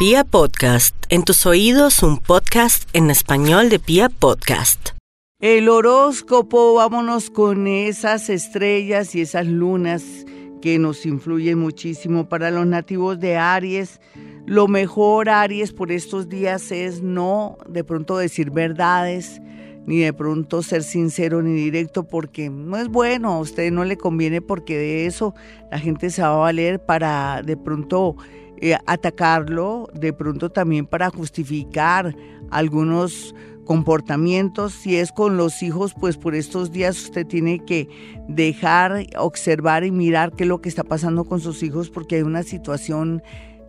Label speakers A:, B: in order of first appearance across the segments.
A: Pia Podcast, en tus oídos un podcast en español de Pia Podcast.
B: El horóscopo, vámonos con esas estrellas y esas lunas que nos influyen muchísimo para los nativos de Aries. Lo mejor, Aries, por estos días es no de pronto decir verdades, ni de pronto ser sincero ni directo, porque no es bueno, a usted no le conviene porque de eso la gente se va a valer para de pronto eh, atacarlo, de pronto también para justificar algunos comportamientos. Si es con los hijos, pues por estos días usted tiene que dejar, observar y mirar qué es lo que está pasando con sus hijos porque hay una situación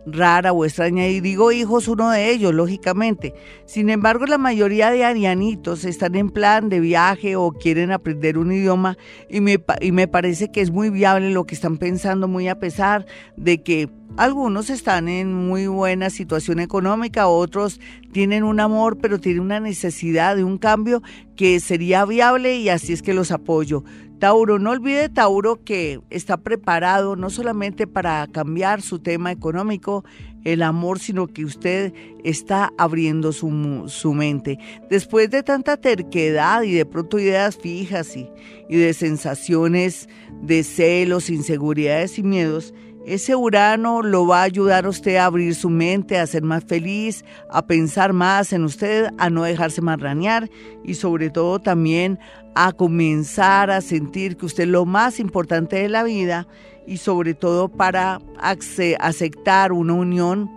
B: rara o extraña, y digo hijos uno de ellos, lógicamente. Sin embargo, la mayoría de arianitos están en plan de viaje o quieren aprender un idioma y me, y me parece que es muy viable lo que están pensando, muy a pesar de que algunos están en muy buena situación económica, otros tienen un amor, pero tienen una necesidad de un cambio que sería viable y así es que los apoyo. Tauro, no olvide Tauro que está preparado no solamente para cambiar su tema económico, el amor, sino que usted está abriendo su, su mente. Después de tanta terquedad y de pronto ideas fijas y, y de sensaciones de celos, inseguridades y miedos, ese Urano lo va a ayudar a usted a abrir su mente, a ser más feliz, a pensar más en usted, a no dejarse marranear y sobre todo también a comenzar a sentir que usted lo más importante de la vida y sobre todo para aceptar una unión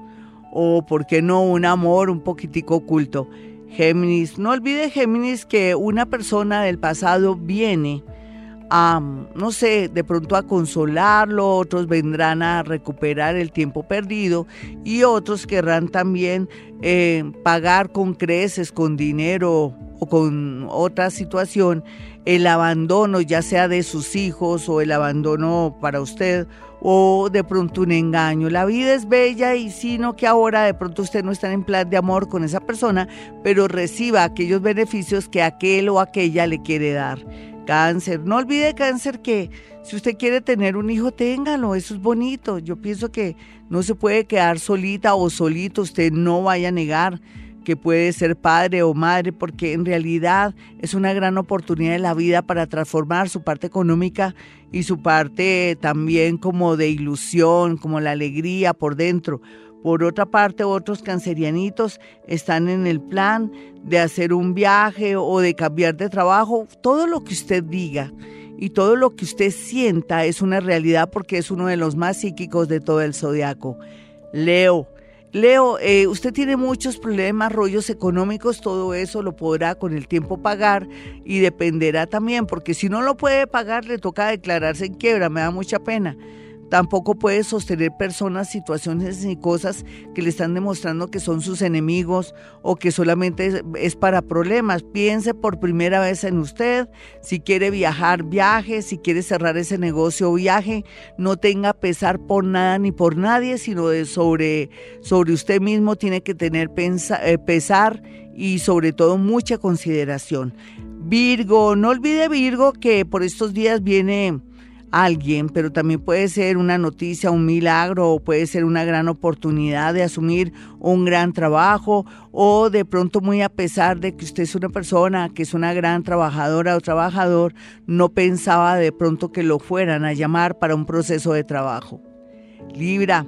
B: o, por qué no, un amor un poquitico oculto. Géminis, no olvide Géminis que una persona del pasado viene a, no sé, de pronto a consolarlo, otros vendrán a recuperar el tiempo perdido y otros querrán también eh, pagar con creces, con dinero o con otra situación, el abandono ya sea de sus hijos o el abandono para usted o de pronto un engaño. La vida es bella y sino que ahora de pronto usted no está en plan de amor con esa persona, pero reciba aquellos beneficios que aquel o aquella le quiere dar. Cáncer, no olvide cáncer que si usted quiere tener un hijo, téngalo, eso es bonito. Yo pienso que no se puede quedar solita o solito, usted no vaya a negar que puede ser padre o madre, porque en realidad es una gran oportunidad de la vida para transformar su parte económica y su parte también como de ilusión, como la alegría por dentro. Por otra parte, otros cancerianitos están en el plan de hacer un viaje o de cambiar de trabajo. Todo lo que usted diga y todo lo que usted sienta es una realidad porque es uno de los más psíquicos de todo el zodiaco. Leo, Leo, eh, usted tiene muchos problemas, rollos económicos, todo eso lo podrá con el tiempo pagar y dependerá también, porque si no lo puede pagar le toca declararse en quiebra, me da mucha pena. Tampoco puede sostener personas, situaciones ni cosas que le están demostrando que son sus enemigos o que solamente es, para problemas. Piense por primera vez en usted. Si quiere viajar, viaje. Si quiere cerrar ese negocio, viaje. No tenga pesar por nada ni por nadie, sino sobre, sobre usted mismo. Tiene que tener eh, pesar y sobre todo mucha consideración. Virgo, no olvide Virgo que por estos días viene alguien, pero también puede ser una noticia, un milagro, o puede ser una gran oportunidad de asumir un gran trabajo, o de pronto muy a pesar de que usted es una persona que es una gran trabajadora o trabajador, no pensaba de pronto que lo fueran a llamar para un proceso de trabajo. Libra,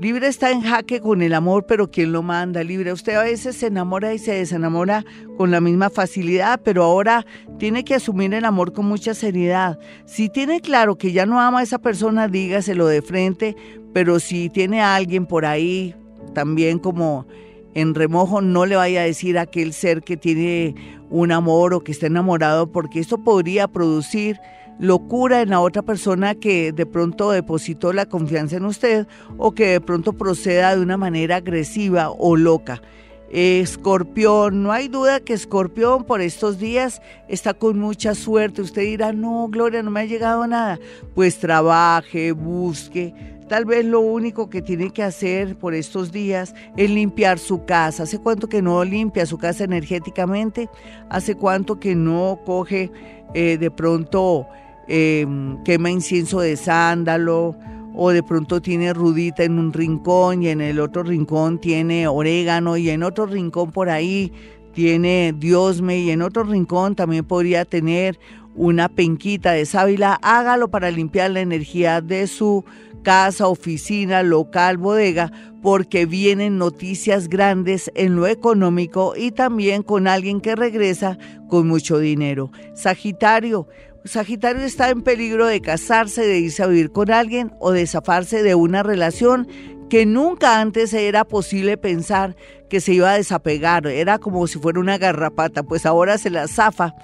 B: Libra está en jaque con el amor, pero ¿quién lo manda? Libra, usted a veces se enamora y se desenamora con la misma facilidad, pero ahora tiene que asumir el amor con mucha seriedad. Si tiene claro que ya no ama a esa persona, dígaselo de frente, pero si tiene a alguien por ahí, también como en remojo, no le vaya a decir a aquel ser que tiene un amor o que está enamorado, porque esto podría producir locura en la otra persona que de pronto depositó la confianza en usted o que de pronto proceda de una manera agresiva o loca. Escorpión, no hay duda que Escorpión por estos días está con mucha suerte. Usted dirá, no, Gloria, no me ha llegado nada. Pues trabaje, busque. Tal vez lo único que tiene que hacer por estos días es limpiar su casa. ¿Hace cuánto que no limpia su casa energéticamente? ¿Hace cuánto que no coge eh, de pronto Em, quema incienso de sándalo o de pronto tiene rudita en un rincón y en el otro rincón tiene orégano y en otro rincón por ahí tiene diosme y en otro rincón también podría tener una penquita de sábila, hágalo para limpiar la energía de su casa, oficina, local, bodega, porque vienen noticias grandes en lo económico y también con alguien que regresa con mucho dinero. Sagitario, Sagitario está en peligro de casarse, de irse a vivir con alguien o de zafarse de una relación que nunca antes era posible pensar que se iba a desapegar, era como si fuera una garrapata, pues ahora se la zafa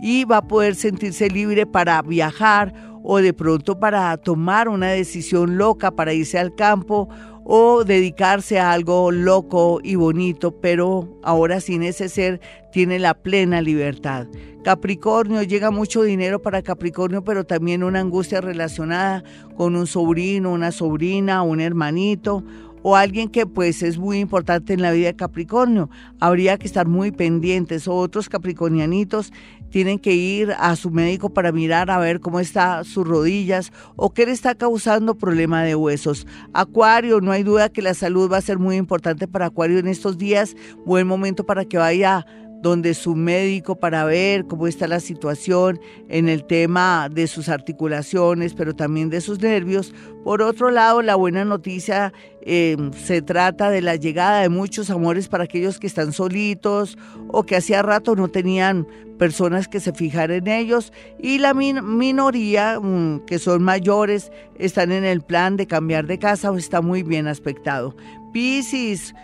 B: y va a poder sentirse libre para viajar o de pronto para tomar una decisión loca, para irse al campo o dedicarse a algo loco y bonito, pero ahora sin ese ser tiene la plena libertad. Capricornio, llega mucho dinero para Capricornio, pero también una angustia relacionada con un sobrino, una sobrina, un hermanito o alguien que pues es muy importante en la vida de Capricornio. Habría que estar muy pendientes. O otros capricornianitos tienen que ir a su médico para mirar a ver cómo está sus rodillas o qué le está causando problema de huesos. Acuario, no hay duda que la salud va a ser muy importante para Acuario en estos días. Buen momento para que vaya donde su médico para ver cómo está la situación en el tema de sus articulaciones, pero también de sus nervios. Por otro lado, la buena noticia eh, se trata de la llegada de muchos amores para aquellos que están solitos o que hacía rato no tenían personas que se fijaran en ellos y la minoría mm, que son mayores están en el plan de cambiar de casa o está muy bien aspectado. Piscis,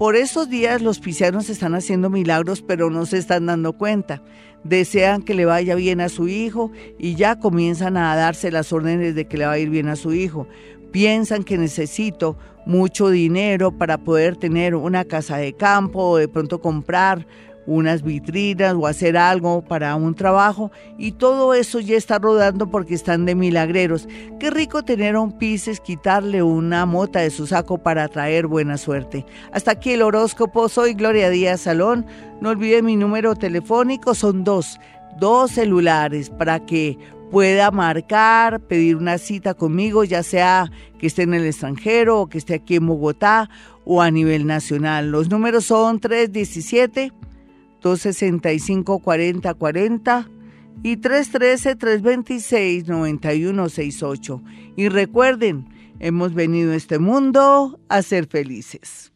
B: por esos días los piscianos están haciendo milagros, pero no se están dando cuenta. Desean que le vaya bien a su hijo y ya comienzan a darse las órdenes de que le va a ir bien a su hijo. Piensan que necesito mucho dinero para poder tener una casa de campo o de pronto comprar unas vitrinas o hacer algo para un trabajo y todo eso ya está rodando porque están de milagreros. Qué rico tener a un Pisces, quitarle una mota de su saco para traer buena suerte. Hasta aquí el horóscopo, soy Gloria Díaz Salón. No olvide mi número telefónico, son dos, dos celulares para que pueda marcar, pedir una cita conmigo, ya sea que esté en el extranjero o que esté aquí en Bogotá o a nivel nacional. Los números son 317 265 4040 y 313-326-9168. Y recuerden, hemos venido a este mundo a ser felices.